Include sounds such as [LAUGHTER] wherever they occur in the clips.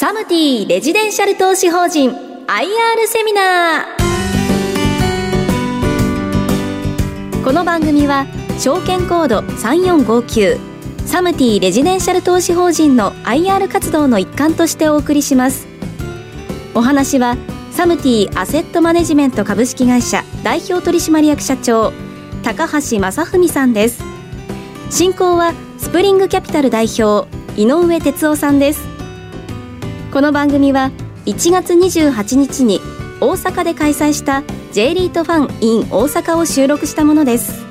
サムティレジデンシャル投資法人 IR セミナー。この番組は証券コード3459サムティレジデンシャル投資法人の IR 活動の一環としてお送りします。お話はサムティアセットマネジメント株式会社代表取締役社長高橋正文さんです。進行はスプリングキャピタル代表井上哲夫さんです。この番組は1月28日に大阪で開催した J リートファン in 大阪を収録したものです、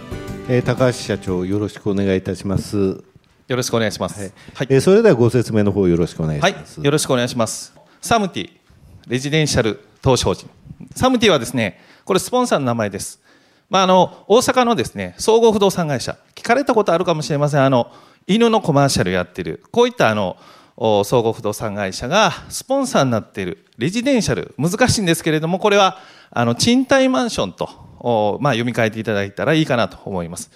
えー、高橋社長よろしくお願いいたします。よろしくお願いします、はい。はい、えー、それではご説明の方よろしくお願いします、はい、よろしくお願いします。サムティレジデンシャル投資法人サムティはですねこれスポンサーの名前です。まあ、あの大阪のですね総合不動産会社。聞かれたことあるかもしれません。あの犬のコマーシャルやってる。こういったあの総合不動産会社がスポンサーになっているレジデンシャル難しいんですけれどもこれはあの賃貸マンションと、まあ、読み替えていただいたらいいかなと思います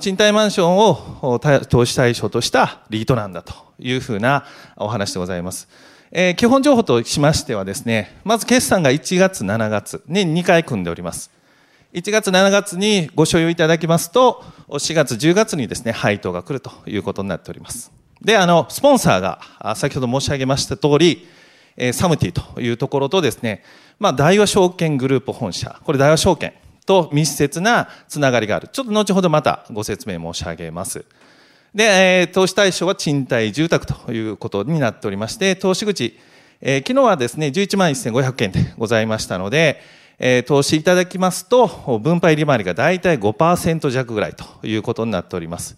賃貸マンションを投資対象としたリートなんだというふうなお話でございます。えー、基本情報としましてはですね、まず決算が1月、7月、年2回組んでおります。1月、7月にご所有いただきますと、4月、10月にですね、配当が来るということになっております。で、あの、スポンサーが、先ほど申し上げました通り、えサムティというところとですね、まあ、大和証券グループ本社、これ大和証券と密接なつながりがある。ちょっと後ほどまたご説明申し上げます。で、えー、投資対象は賃貸住宅ということになっておりまして、投資口、えー、昨日はですね、11万1500円でございましたので、えー、投資いただきますと、分配利回りが大体5%弱ぐらいということになっております。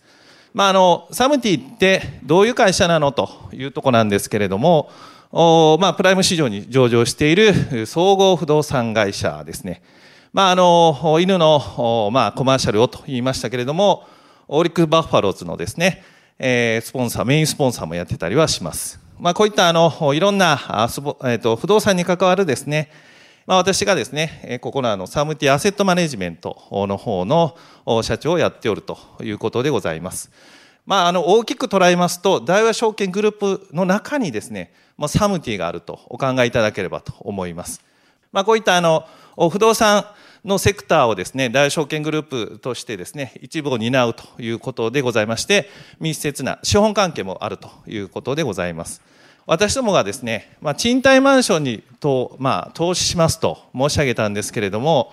まあ、あのサムティってどういう会社なのというとこなんですけれども、まあ、プライム市場に上場している総合不動産会社ですね。まあ、あの犬の、まあ、コマーシャルをと言いましたけれども、オーリックバッファローズのですね、えー、スポンサー、メインスポンサーもやってたりはします。まあ、こういったあのいろんなあ、えーと、不動産に関わるですね、まあ、私がですね、ここのあのサムティアセットマネジメントの方の社長をやっておるということでございます。まあ、あの大きく捉えますと、大和証券グループの中にですね、まあ、サムティがあるとお考えいただければと思います。まあ、こういったあの不動産のセクターをですね、大和証券グループとしてですね、一部を担うということでございまして、密接な資本関係もあるということでございます。私どもがですね、まあ、賃貸マンションにと、まあ、投資しますと申し上げたんですけれども、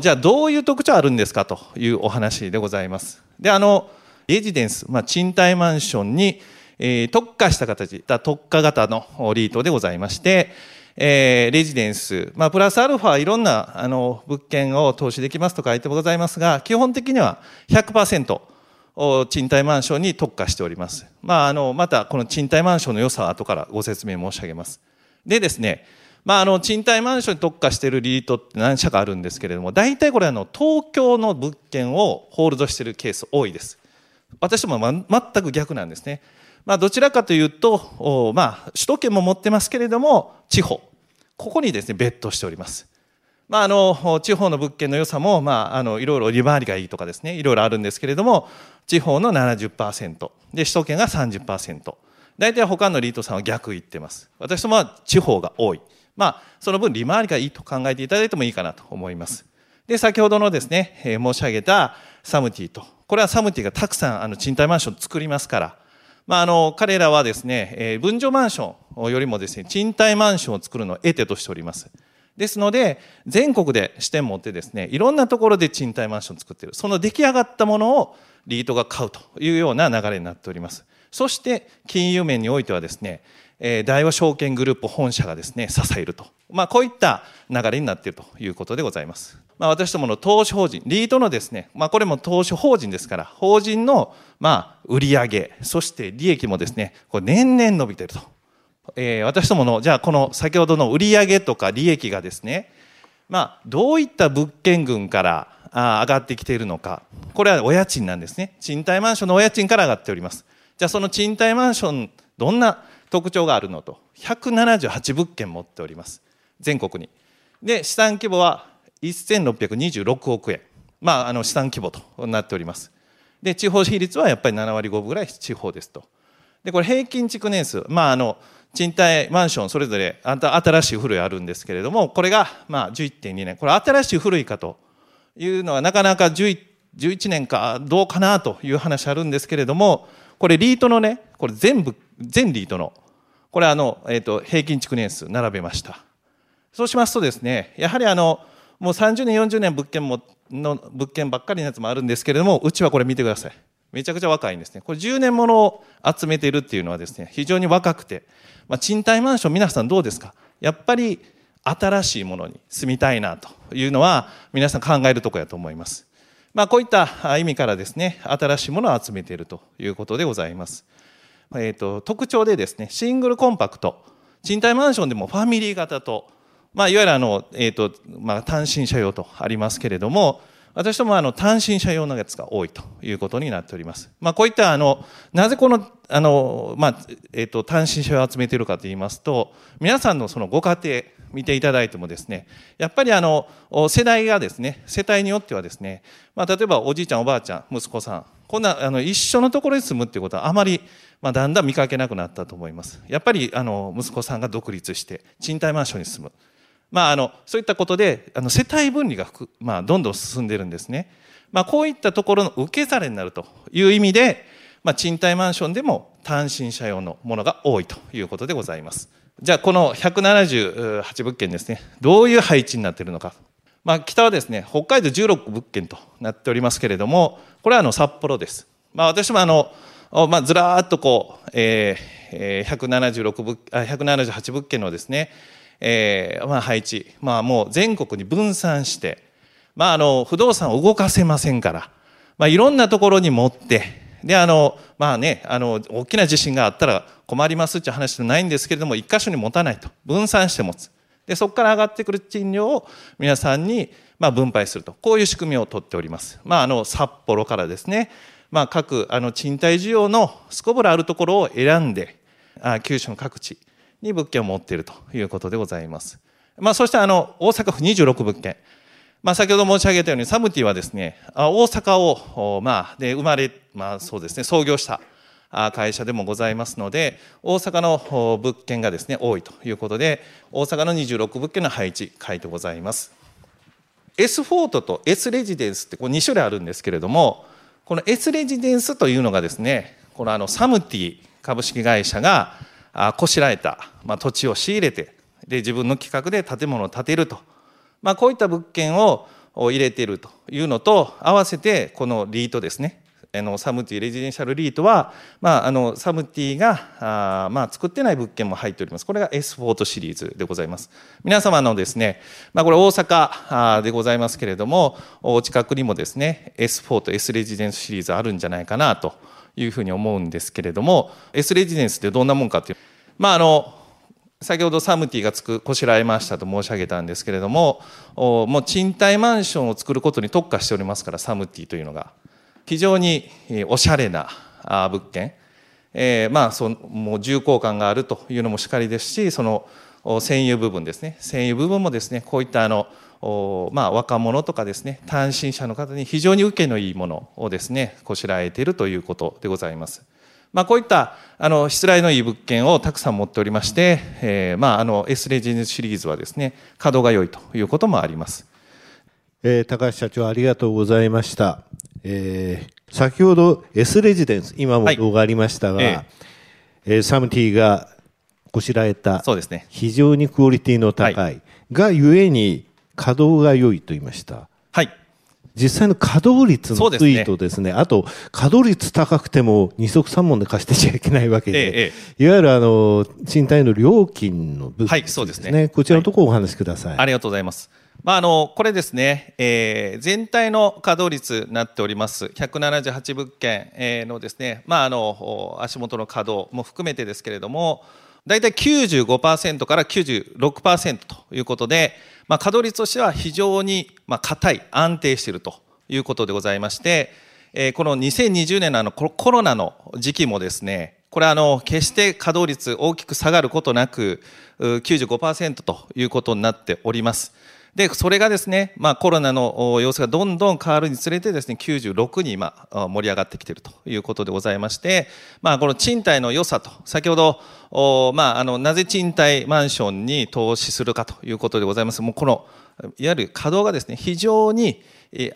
じゃあどういう特徴あるんですかというお話でございます。で、あの、レジデンス、まあ、賃貸マンションに、えー、特化した形、特化型のリートでございまして、えー、レジデンス、まあ、プラスアルファいろんなあの物件を投資できますと書いてございますが、基本的には100%、賃貸マンションに特化しております。まあ、あの、またこの賃貸マンションの良さは後からご説明申し上げます。でですね、まあ、あの、賃貸マンションに特化しているリートって何社かあるんですけれども、大体これあの、東京の物件をホールドしているケース多いです。私も、ま、全く逆なんですね。まあ、どちらかというと、まあ、首都圏も持ってますけれども、地方。ここにですね、別途しております。まあ、あの地方の物件の良さも、まあ、あのいろいろ利回りがいいとかですねいろいろあるんですけれども地方の70%で首都圏が30%大体他のリートさんは逆言ってます私どもは地方が多いまあその分利回りがいいと考えていただいてもいいかなと思いますで先ほどのですね、えー、申し上げたサムティとこれはサムティがたくさんあの賃貸マンション作りますからまあ、あの彼らはですね、えー、分譲マンションよりもですね賃貸マンションを作るのを得手としておりますですので、全国で支店持ってですね、いろんなところで賃貸マンションを作っている。その出来上がったものをリートが買うというような流れになっております。そして、金融面においてはですね、大和証券グループ本社がですね、支えると。まあ、こういった流れになっているということでございます。まあ、私どもの投資法人、リートのですね、まあ、これも投資法人ですから、法人の、まあ、売上そして利益もですね、これ年々伸びていると。えー、私どもの、じゃあこの先ほどの売上とか利益がですね、まあ、どういった物件群からあ上がってきているのか。これはお家賃なんですね。賃貸マンションのお家賃から上がっております。じゃあその賃貸マンション、どんな特徴があるのと。178物件持っております。全国に。で、資産規模は1626億円。まあ、あの資産規模となっております。で、地方比率はやっぱり7割5分ぐらい地方ですと。で、これ平均築年数。まあ、あの、賃貸マンションそれぞれ新しい古いあるんですけれども、これがまあ11.2年。これ新しい古いかというのはなかなか11年かどうかなという話あるんですけれども、これリートのね、これ全部、全リートの、これあの、えっ、と、平均築年数並べました。そうしますとですね、やはりあの、もう30年、40年物件も、の物件ばっかりのやつもあるんですけれども、うちはこれ見てください。めちゃくちゃ若いんですね。これ10年ものを集めているっていうのはですね、非常に若くて、まあ、賃貸マンション皆さんどうですか？やっぱり新しいものに住みたいなというのは皆さん考えるとこやと思います。まあ、こういった意味からですね、新しいものを集めているということでございます。え、ー、と、特徴でですね、シングルコンパクト、賃貸マンションでもファミリー型と、まあ、いわゆるあの、え、ー、と、まあ、単身者用とありますけれども、私どもあの単身者用のやつが多いということになっております。まあ、こういったあの、なぜこの、あの、まあ、え、ー、と、単身者を集めているかと言いますと、皆さんのそのご家庭、見ていただいてもですね、やっぱりあの、世代がですね、世帯によってはですね、まあ、例えばおじいちゃん、おばあちゃん、息子さん、こんな、あの、一緒のところに住むっていうことはあまり、まあ、だんだん見かけなくなったと思います。やっぱり、あの、息子さんが独立して、賃貸マンションに住む。まあ、あのそういったことであの世帯分離が、まあ、どんどん進んでるんですね。まあ、こういったところの受け皿になるという意味で、まあ、賃貸マンションでも単身者用のものが多いということでございます。じゃあ、この178物件ですね、どういう配置になっているのか。まあ、北はですね、北海道16物件となっておりますけれども、これはあの札幌です。まあ、私もあの、まあ、ずらーっとこう、えー、176物、178物件のですね、えーまあ、配置、まあ、もう全国に分散して、まあ、あの不動産を動かせませんから、まあ、いろんなところに持ってであのまあねあの大きな地震があったら困りますっていう話じゃないんですけれども一箇所に持たないと。分散して持つ。でそこから上がってくる賃料を皆さんにまあ分配すると。こういう仕組みをとっております、まあ、あの札幌からですね、まあ、各あの賃貸需要のすこぶらあるところを選んであ九州の各地に物件を持っているということでございます。まあ、そしてあの、大阪府26物件。まあ、先ほど申し上げたように、サムティはですね、大阪を、まあ、で、生まれ、まあ、そうですね、創業した会社でもございますので、大阪の物件がですね、多いということで、大阪の26物件の配置、書いてございます。S フォートと S レジデンスってこう2種類あるんですけれども、この S レジデンスというのがですね、このあのサムティ株式会社がこしらえた、まあ、土地を仕入れてで自分の企画で建物を建てると、まあ、こういった物件を入れているというのと合わせてこのリートですね。のサムティレジデンシャルリートは、まあ、あのサムティがあ、まあ、作ってない物件も入っております。これが S フォートシリーズでございます。皆様のですね、まあ、これ大阪でございますけれどもお近くにもですね S フォート S レジデンスシリーズあるんじゃないかなというふうに思うんですけれども S レジデンスってどんなもんかっていうまああの先ほどサムティがつくこしらえましたと申し上げたんですけれどももう賃貸マンションを作ることに特化しておりますからサムティというのが。非常におしゃれな物件、えー、まあそのもう重厚感があるというのもしかりですしその占有部分ですね。占有部分もですねこういったあのまあ、若者とかですね単身者の方に非常に受けのいいものをですねこしらえているということでございます。まあ、こういったあのしつらいのいい物件をたくさん持っておりまして、えーまあ、あの S レジデンスシリーズはですね稼働が良いということもあります、えー、高橋社長ありがとうございました、えー、先ほど S レジデンス今も動画ありましたが、はい、え。えー、サムティがこしらえたそうです、ね、非常にクオリティの高い、はい、がゆえに稼働が良いと言いました。はい。実際の稼働率のツイートですね、すね。あと稼働率高くても二足三門で貸してちゃいけないわけで、ええ、いわゆるあの賃貸の料金の部分、ね、はい、そうですね。こちらのところお話しください。はい、ありがとうございます。まあ、あの、これですね、えー、全体の稼働率になっております、178物件のですね、まあ、あの、足元の稼働も含めてですけれども、大体95%から96%ということで、まあ、稼働率としては非常に、まあ、硬い、安定しているということでございまして、えー、この2020年のあのコロナの時期もですね、これあの、決して稼働率大きく下がることなく、95%ということになっております。で、それがですね、まあコロナの様子がどんどん変わるにつれてですね、96に今盛り上がってきているということでございまして、まあこの賃貸の良さと、先ほど、まああの、なぜ賃貸マンションに投資するかということでございます。もうこの、いわゆる稼働がですね、非常に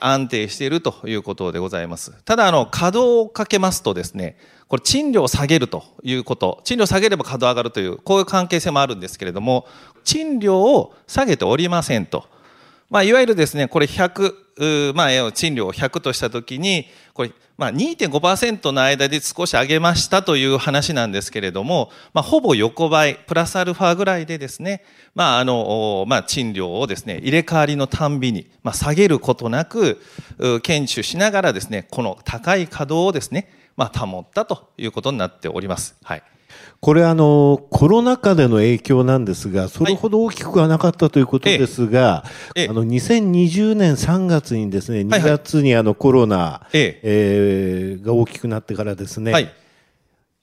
安定しているということでございます。ただ、あの、稼働をかけますとですね、これ賃料を下げるということ、賃料を下げれば稼働上がるという、こういう関係性もあるんですけれども、賃料を下げておりませんと。まあ、いわゆるですね、これ100、まあ、賃料を100としたときに、これ、まあ、2.5%の間で少し上げましたという話なんですけれども、まあ、ほぼ横ばい、プラスアルファぐらいでですね、まあ、あの、まあ、賃料をですね、入れ替わりのたんびに、まあ、下げることなく、検知しながらですね、この高い稼働をですね、まあ、保ったということになっております。はい。これあの、コロナ禍での影響なんですが、それほど大きくはなかったということですが、はい、あの、2020年3月にですね、2月にあのコロナ、ええ。ー、が大きくなってからですね、はい。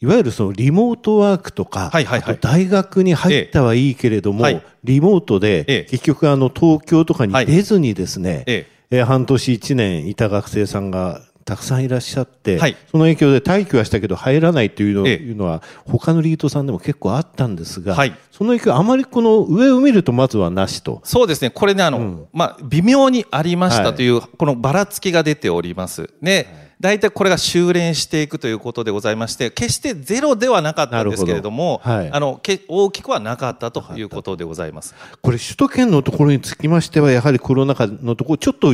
いわゆるそのリモートワークとか、はいはいはい、大学に入ったはいいけれども、ええ、リモートで、結局あの東京とかに出ずにですね、ええ、半年1年いた学生さんがたくさんいらっしゃって、はい、その影響で待機はしたけど入らないというの,、いうのは他のリートさんでも結構あったんですが、はい、その影響あまりこの上を見るとまずはなしと。そうですね。これねあの、うん、まあ、微妙にありましたという、はい、このばらつきが出ております。ね、大体これが修練していくということでございまして決してゼロではなかったんですけれどもあのけ大きくはなかったということでございます。これ首都圏のところにつきましてはやはりコロナ禍のところちょっと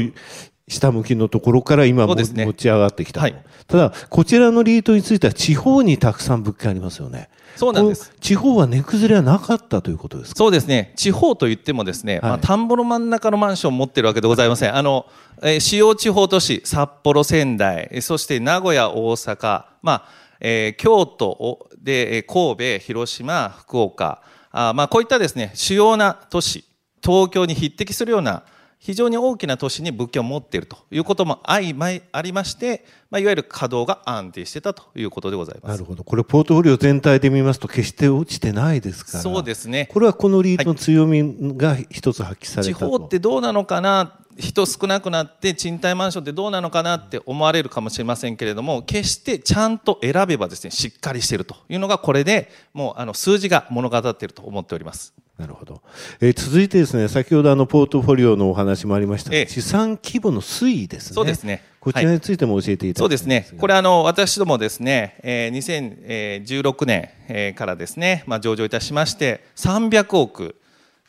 下向きのところから今も、ね、持ち上がってきた、はい、ただ、こちらのリートについては地方にたくさん物件ありますよね。そうなんです。地方は値崩れはなかったということですか？そうですね。地方といってもですね、はい、まあ、田んぼの真ん中のマンションを持ってるわけでございません。あの、えー、主要地方都市、札幌、仙台、そして名古屋、大阪、まあ、えー、京都で、神戸、広島、福岡、あまあ、こういったですね、主要な都市、東京に匹敵するような非常に大きな都市に物件を持っているということも相まありまして、まあ、いわゆる稼働が安定してたということでございます。なるほど。これポートフォリオ全体で見ますと決して落ちてないですから。そうですね。これはこのリードの強みが一つ発揮されたと、はい、地方ってどうなのかな人少なくなって賃貸マンションってどうなのかなって思われるかもしれませんけれども決してちゃんと選べばですねしっかりしているというのがこれでもうあの数字が物語っていると思っております。なるほど。えー、続いてですね、先ほどあのポートフォリオのお話もありました、ええ、資産規模の推移ですね。そうですね。こちらについても教えていただき、はい、そうですね。これあの私どもですね、えー、2016年、えー、からですね、まあ上場いたしまして300億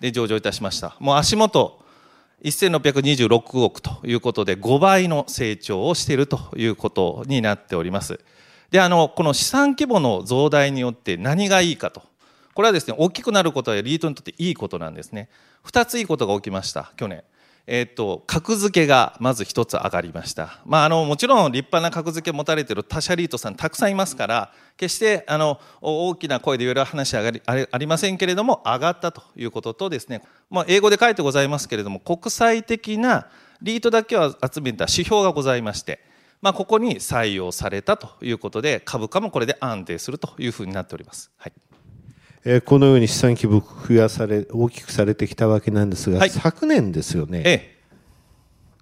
で上場いたしました。もう足元1626億ということで5倍の成長をしているということになっております。で、あのこの資産規模の増大によって何がいいかと。これはですね、大きくなることはリートにとっていいことなんですね。二ついいことが起きました、去年。えっ、と、格付けがまず一つ上がりました。まあ、あの、もちろん立派な格付け持たれている他社リートさんたくさんいますから、決して、あの、大きな声で言える話はありませんけれども、上がったということとですね、まあ、英語で書いてございますけれども、国際的なリートだけを集めた指標がございまして、まあ、ここに採用されたということで、株価もこれで安定するというふうになっております。はい。えー、このように資産規模増やされ大きくされてきたわけなんですが、はい、昨年ですよね、ええ、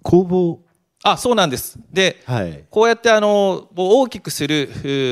公募あそうなんです。で、はい、こうやってあの大きくする、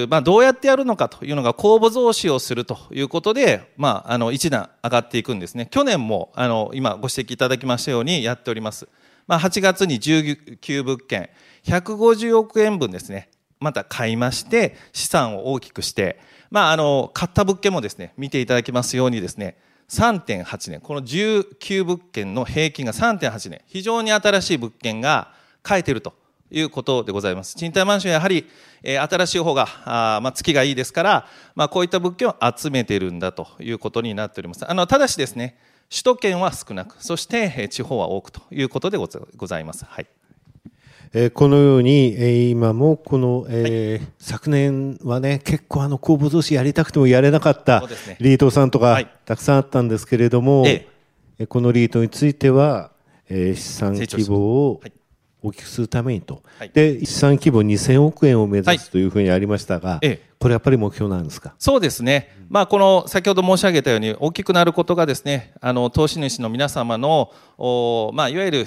まあ、どうやってやるのかというのが公募増資をするということで、まあ、あの一段上がっていくんですね。去年もあの今ご指摘いただきましたようにやっております。まあ、8月に19物件、150億円分ですね、また買いまして、資産を大きくして、まあ、あの、買った物件もですね、見ていただきますようにですね、3.8年、この19物件の平均が3.8年、非常に新しい物件が買えているということでございます。賃貸マンションやはり、えー、新しい方が、あまあ、月がいいですから、まあ、こういった物件を集めているんだということになっております。あの、ただしですね、首都圏は少なく、そして、地方は多くということでございます。はい。えー、このように、えー、今もこの、え昨年はね結構あの公募増資やりたくてもやれなかったリートさんとかたくさんあったんですけれども、はい、このリートについては、えー、資産規模を大きくするためにと、はい、で資産規模2000億円を目指すというふうにありましたが、はい、これやっぱり目標なんですか？そうですね、まあ、この先ほど申し上げたように大きくなることがですねあの投資主の皆様のお、まあ、いわゆる、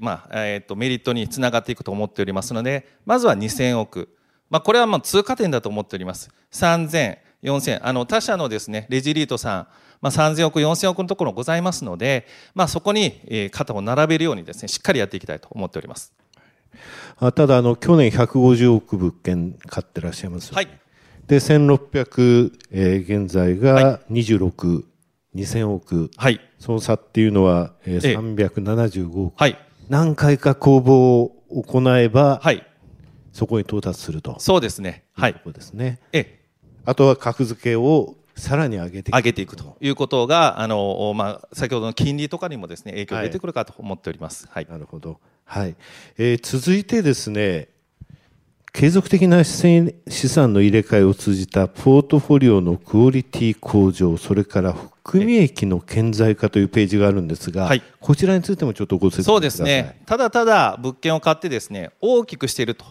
まあえーと、メリットにつながっていくと思っておりますのでまずは2000億、まあ、これはまあ通過点だと思っております。3000 4000あの他社のですねレジリートさんまあ、3000億、4000億のところございますので、まあ、そこに肩を並べるようにですね、しっかりやっていきたいと思っております。ただあの、去年150億物件買ってらっしゃいます、はい、で、1600、えー、現在が26、はい、2000億、はい、その差っていうのは、えー、375億、はい、何回か公募を行えば、はい、そこに到達すると。そうですね。はい。そうですね。ええ。あとは格付けをさらに上げて上げていくということが、あのまあ、先ほどの金利とかにもですね影響が出てくるかと思っております。はい、なるほど。はい。えー、続いてですね、継続的な資産の入れ替えを通じたポートフォリオのクオリティ向上、それから含み益の顕在化というページがあるんですが、はい、こちらについてもちょっとご説明そうですね。ただただ物件を買ってですね、大きくしていると。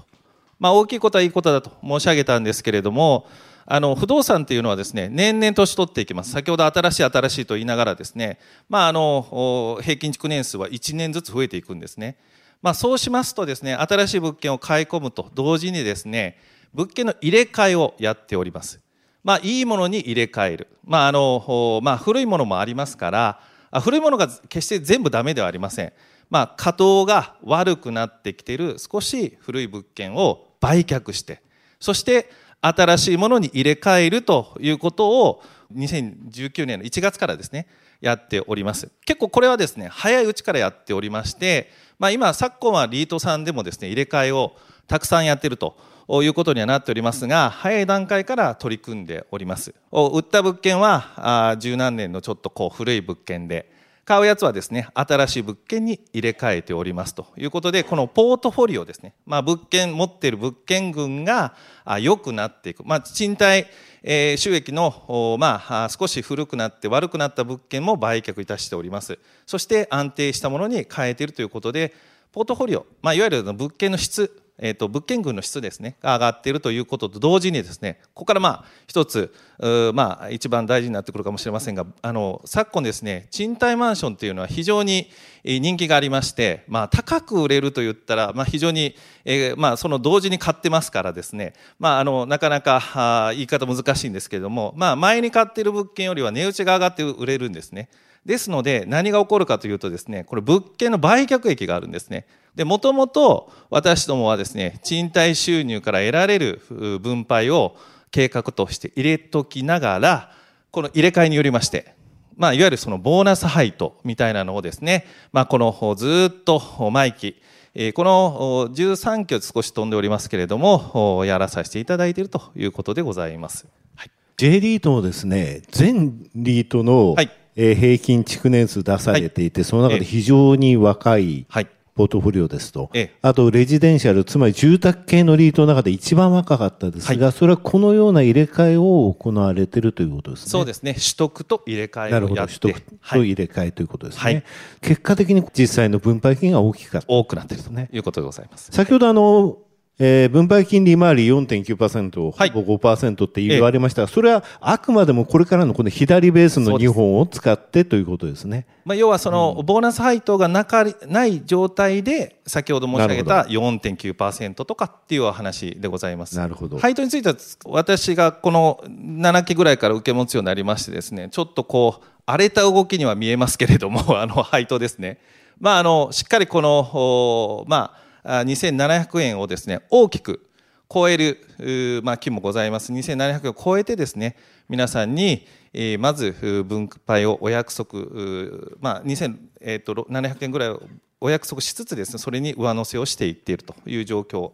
まあ大きいことはいいことだと申し上げたんですけれども、あの不動産というのはですね年々年取っていきます。先ほど新しい新しいと言いながらですね、まあ、あの平均築年数は1年ずつ増えていくんですね、まあ、そうしますとですね新しい物件を買い込むと同時にですね物件の入れ替えをやっております。まあ、いいものに入れ替える、まああのまあ、古いものもありますから古いものが決して全部ダメではありません、まあ、稼働が悪くなってきている少し古い物件を売却してそして新しいものに入れ替えるということを2019年の1月からですねやっております。結構これはですね早いうちからやっておりまして、まあ、今昨今はリートさんでもですね入れ替えをたくさんやってるということにはなっておりますが早い段階から取り組んでおります。売った物件は十何年のちょっとこう古い物件で買うやつはですね新しい物件に入れ替えておりますということでこのポートフォリオですね、まあ、物件持っている物件群が良くなっていく、まあ、賃貸、え、収益の、まあ、少し古くなって悪くなった物件も売却いたしております。そして安定したものに変えているということでポートフォリオ、まあ、いわゆる物件の質えーと、物件群の質ですねが上がっているということと同時にですねここからまあ一つまあ一番大事になってくるかもしれませんがあの昨今ですね賃貸マンションというのは非常に人気がありまして、まあ、高く売れると言ったら、まあ、非常に、えー、まあ、その同時に買ってますからですね、まあ、あのなかなか言い方難しいんですけれども、まあ、前に買っている物件よりは値打ちが上がって売れるんですね。ですので何が起こるかというとですねこれ物件の売却益があるんですね。でもともと私どもはですね賃貸収入から得られる分配を計画として入れときながらこの入れ替えによりましてまあ、いわゆるそのボーナス配当みたいなのをですね、まあ、このずっと毎期この13期を少し飛んでおりますけれどもやらさせていただいているということでございます、はい、J リートのですね全リートの、はいえー、平均築年数出されていて、はい、その中で非常に若い、はい、ポートフォリオですと、ええ、あとレジデンシャル、つまり住宅系のリートの中で一番若かったですが、はい、それはこのような入れ替えを行われているということですね。そうですね。取得と入れ替えをなるほど。取得と入れ替えということですね。はい、結果的に実際の分配金が大きかった。多くなっていると、ね、いうことでございます。先ほどあの、えー、分配金利回り4.9%、はい、ほぼ5%って言われましたが、それはあくまでもこれからのこの左ベースの2本を使ってということですね。まあ、要はその、ボーナス配当がなかない状態で、先ほど申し上げた4.9%とかっていう話でございます。なるほど。配当については、私がこの7期ぐらいから受け持つようになりましてですね、ちょっとこう、荒れた動きには見えますけれども、[LAUGHS] あの、配当ですね。まあ、あの、しっかりこの、まあ、2700円をですね大きく超える、まあ、期もございます。2700円を超えてですね皆さんに、えー、まず分配をお約束、まあ、2700円ぐらいをお約束しつつですねそれに上乗せをしていっているという状況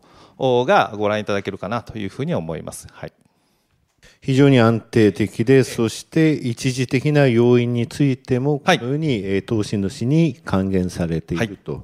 がご覧いただけるかなというふうに思います。はい。非常に安定的で、そして一時的な要因についても、このように投資主に還元されていると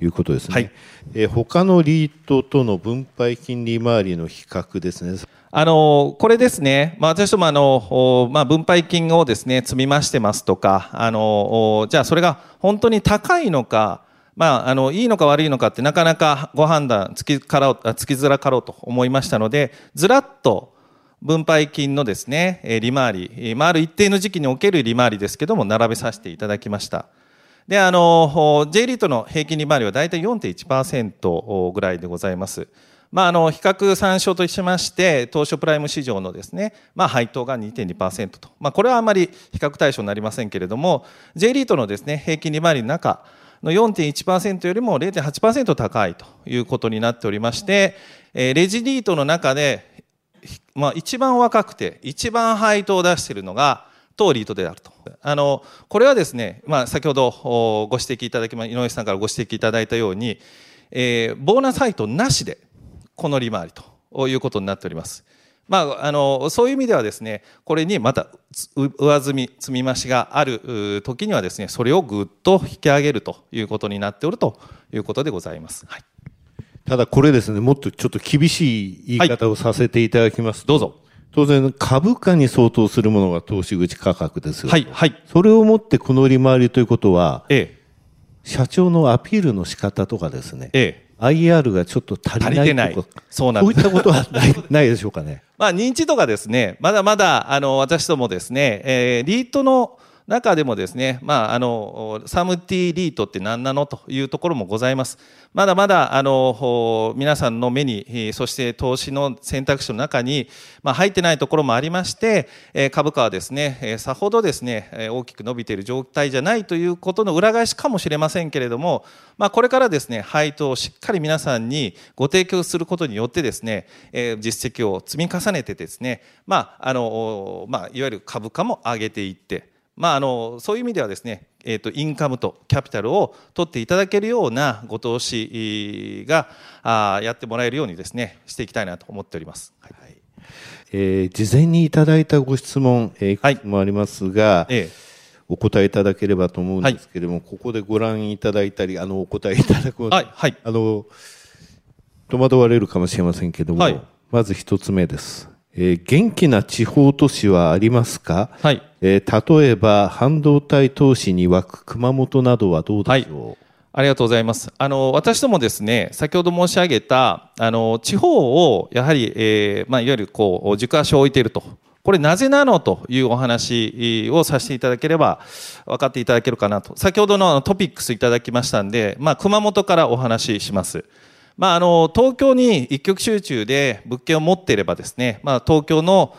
いうことですね。はい、えー、他のリートとの分配金利回りの比較ですね。あのこれですね、まあ、私どもあの、まあ、分配金をですね積み増してますとかあのじゃあそれが本当に高いのか、まあ、あの、いいのか悪いのかってなかなかご判断つきから、つきづらかろうと思いましたので、ずらっと分配金のですね、利回り、まあ、ある一定の時期における利回りですけども、並べさせていただきました。で、あの、J リートの平均利回りは大体4.1%ぐらいでございます。まあ、あの、比較参照としまして、東証プライム市場のですね、まあ、配当が2.2%と。まあ、これはあまり比較対象になりませんけれども、J リートのですね、平均利回りの中、の4.1%よりも0.8%高いということになっておりまして、レジリートの中で、まあ、一番若くて、一番配当を出しているのが、当リートであると。あの、これはですね、まあ、先ほどご指摘いただきま、井上さんからご指摘いただいたように、えー、ボーナス配当なしで、この利回りということになっております。まあ、あの、そういう意味ではですね、これにまた上積み、積み増しがある時にはですね、それをぐっと引き上げるということになっておるということでございます。はい、ただこれですね、もっとちょっと厳しい言い方をさせていただきます、はい、どうぞ。当然、株価に相当するものが投資口価格ですよ、はい、はい。それをもってこの利回りということは、ええ、社長のアピールの仕方とかですね、ええ、IR がちょっと足りないないそうなんこういったことはない [LAUGHS] ないでしょうかね。まあ、認知度がですね、まだまだ、あの、私どもですね、えー、リートの中でもですね、まあ、あの、サムティリートって何なのというところもございます。まだまだ、あの、皆さんの目に、そして投資の選択肢の中に、まあ、入ってないところもありまして、株価はですね、さほどですね、大きく伸びている状態じゃないということの裏返しかもしれませんけれども、まあ、これからですね、配当をしっかり皆さんにご提供することによってですね、実績を積み重ねてですね、まあ、あの、まあ、いわゆる株価も上げていって、まあ、あのそういう意味ではですね、えーと、インカムとキャピタルを取っていただけるようなご投資があやってもらえるようにですねしていきたいなと思っております。はい、えー、事前にいただいたご質問、えー、いくつもありますが、はいえ。お答えいただければと思うんですけれども、はい、ここでご覧いただいたり、あのお答えいただく、はい。はい、あの戸惑われるかもしれませんけれども、はい、まず一つ目です。えー、元気な地方都市はありますか、はいえー、例えば半導体投資に沸く熊本などはどうでしょう、はい、ありがとうございます。あの、私どもですね、先ほど申し上げた、あの、地方を、やはり、えー、まあ、いわゆる、こう、軸足を置いていると。これなぜなのというお話をさせていただければ分かっていただけるかなと。先ほどのトピックスいただきましたんで、まあ、熊本からお話しします。まあ、あの、東京に一極集中で物件を持っていればですね、まあ、東京の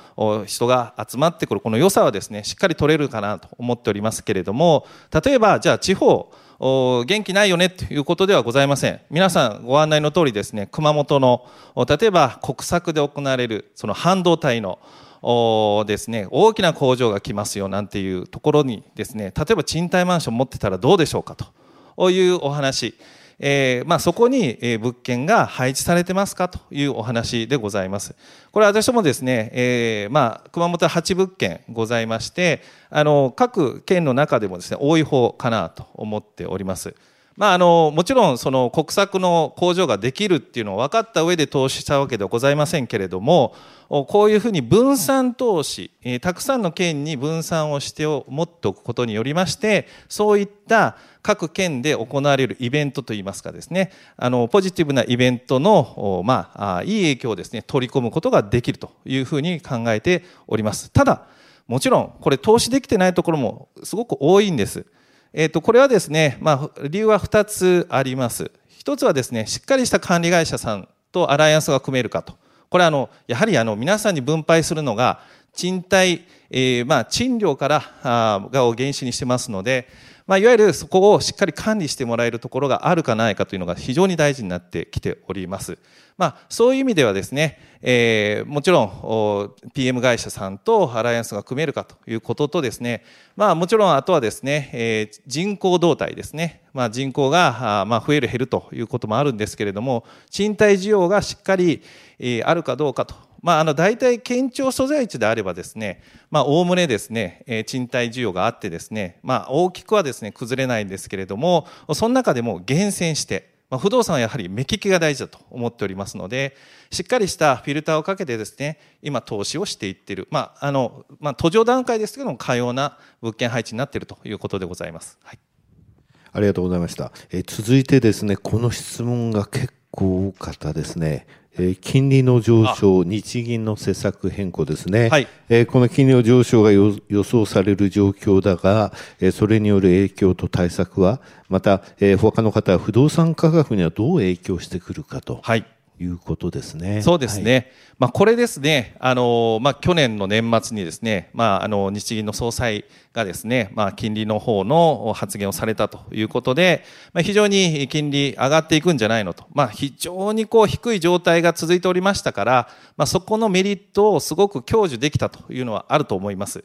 人が集まってくるこの良さはですね、しっかり取れるかなと思っておりますけれども、例えば、じゃあ地方、元気ないよねということではございません。皆さんご案内の通りですね、熊本の、例えば国策で行われる、その半導体の、ですね、大きな工場が来ますよなんていうところにですね、例えば賃貸マンション持ってたらどうでしょうかというお話。えー、まあ、そこに、物件が配置されてますかというお話でございます。これ私どもですね、えー、まあ、熊本は8物件ございまして、あの、各県の中でもですね、多い方かなと思っております。まあ、あのもちろんその国策の工場ができるっていうのを分かった上で投資したわけではございませんけれどもこういうふうに分散投資、え、たくさんの県に分散をして持っておくことによりましてそういった各県で行われるイベントといいますかですねあのポジティブなイベントの、まあ、いい影響をですね取り込むことができるというふうに考えておりますただもちろんこれ投資できてないところもすごく多いんです。えっ、と、これはですね、まあ、理由は2つあります。1つはですね、しっかりした管理会社さんとアライアンスが組めるかと。これはあの、やはりあの、皆さんに分配するのが、賃貸、えー、まあ、賃料からあがを原資にしてますので、まあ、いわゆるそこをしっかり管理してもらえるところがあるかないかというのが非常に大事になってきております。まあ、そういう意味ではですね、えー、もちろん PM 会社さんとアライアンスが組めるかということとですね、まあ、もちろんあとはですね、えー、人口動態ですね、まあ、人口がまあ増える減るということもあるんですけれども賃貸需要がしっかりあるかどうかとまあ、あの大体県庁所在地であればですね、まあ、おおむねですね、え賃貸需要があってですね、まあ、大きくはですね、崩れないんですけれども、その中でも厳選して、まあ、不動産はやはり目利きが大事だと思っておりますので、しっかりしたフィルターをかけてですね、今投資をしていっている。まあ、あの、まあ、途上段階ですけども、かような物件配置になっているということでございます。はい。ありがとうございました。え続いてですね、この質問が結多かったですね。え金利の上昇、日銀の施策変更ですね、はい、えこの金利の上昇が予想される状況だが、えそれによる影響と対策は、また、え他の方は不動産価格にはどう影響してくるかと。はいいうことですね。そうですね。はい、まあこれですね、あのまあ去年の年末にですね、まああの日銀の総裁がですね、まあ金利の方の発言をされたということで、まあ非常に金利上がっていくんじゃないのと、まあ非常にこう低い状態が続いておりましたから、まあそこのメリットをすごく享受できたというのはあると思います。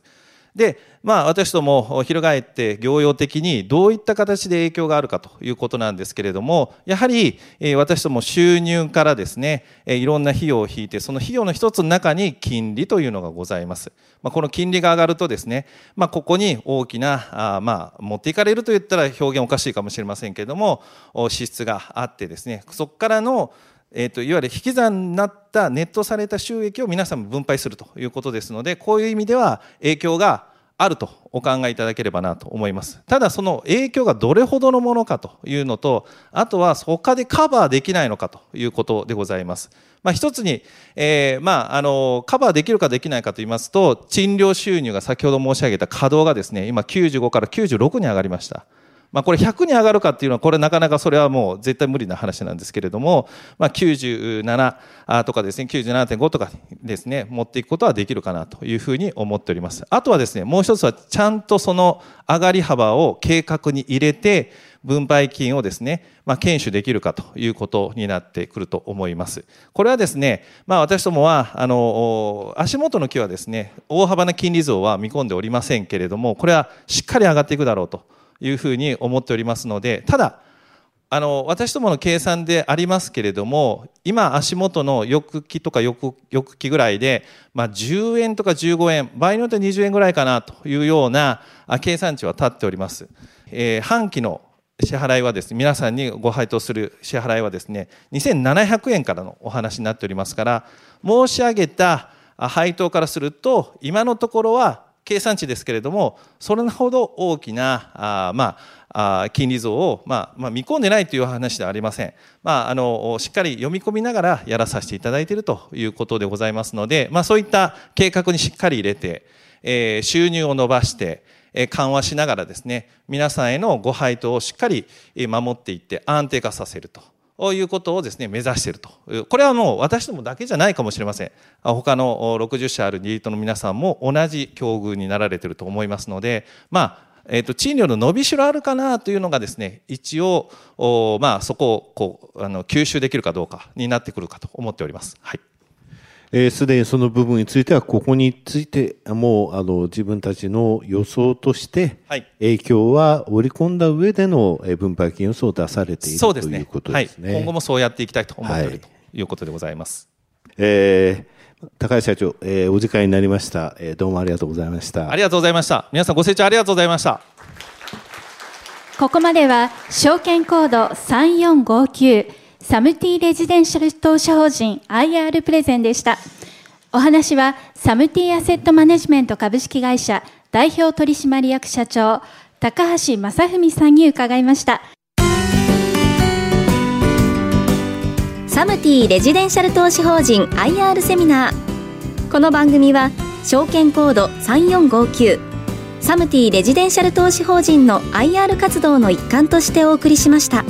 で、まあ、私ども翻って業用的にどういった形で影響があるかということなんですけれどもやはり私ども収入からですねいろんな費用を引いてその費用の一つの中に金利というのがございます、まあ、この金利が上がるとですね、まあ、ここに大きなあ、まあ、持っていかれるといったら表現おかしいかもしれませんけれども支出があってですねそこからのえーと、いわゆる引き算になったネットされた収益を皆さんも分配するということですのでこういう意味では影響があるとお考えいただければなと思います。ただその影響がどれほどのものかというのと、あとは他でカバーできないのかということでございます。まあ、一つに、えー、まあ、あの、カバーできるかできないかと言いますと、賃料収入が先ほど申し上げた稼働がですね、今95から96に上がりました。まあ、これ100に上がるかっていうのは、これなかなかそれはもう絶対無理な話なんですけれども、まあ、97とかですね、97.5とかですね、持っていくことはできるかなというふうに思っております。あとはですね、もう一つはちゃんとその上がり幅を計画に入れて、分配金をですね、まあ、検守できるかということになってくると思います。これはですね、まあ、私どもは、あの、足元の木はですね、大幅な金利増は見込んでおりませんけれども、これはしっかり上がっていくだろうと。いうふうに思っておりますので、ただ、あの私どもの計算でありますけれども、今、足元の翌期とか翌翌期ぐらいで、まあ、10円とか15円、場合によっては20円ぐらいかなというような計算値は立っております。えー、半期の支払いはですね、皆さんにご配当する支払いはですね、2700円からのお話になっておりますから、申し上げた配当からすると、今のところは計算値ですけれども、それほど大きな、あまあ、あ金利増を、まあまあ、見込んでないという話ではありません。まあ、あのしっかり読み込みながらやらさせていただいているということでございますので、まあ、そういった計画にしっかり入れて、えー、収入を伸ばして、え緩和しながらですね、皆さんへのご配当をしっかり守っていって安定化させると。いうことをですね、目指していると。これはもう私どもだけじゃないかもしれません。他の60社あるリートの皆さんも同じ境遇になられていると思いますので、まあ、えっ、ー、と、賃料の伸びしろあるかなというのがですね、一応、まあ、そこを、こう、あの、吸収できるかどうかになってくるかと思っております。はい。す、で、にその部分については、ここについて、もうあの自分たちの予想として、影響は織り込んだ上での分配金予想を出されているということですね、はい、今後もそうやっていきたいと思っている、ということでございます。えー、高橋社長、えー、お時間になりました、えー。どうもありがとうございました。ありがとうございました。皆さんご清聴ありがとうございました。ここまでは証券コード3459サムティレジデンシャル投資法人 IR プレゼンでした。お話はサムティアセットマネジメント株式会社代表取締役社長高橋正文さんに伺いました。サムティレジデンシャル投資法人 IR セミナー。この番組は証券コード3459サムティレジデンシャル投資法人の IR 活動の一環としてお送りしました。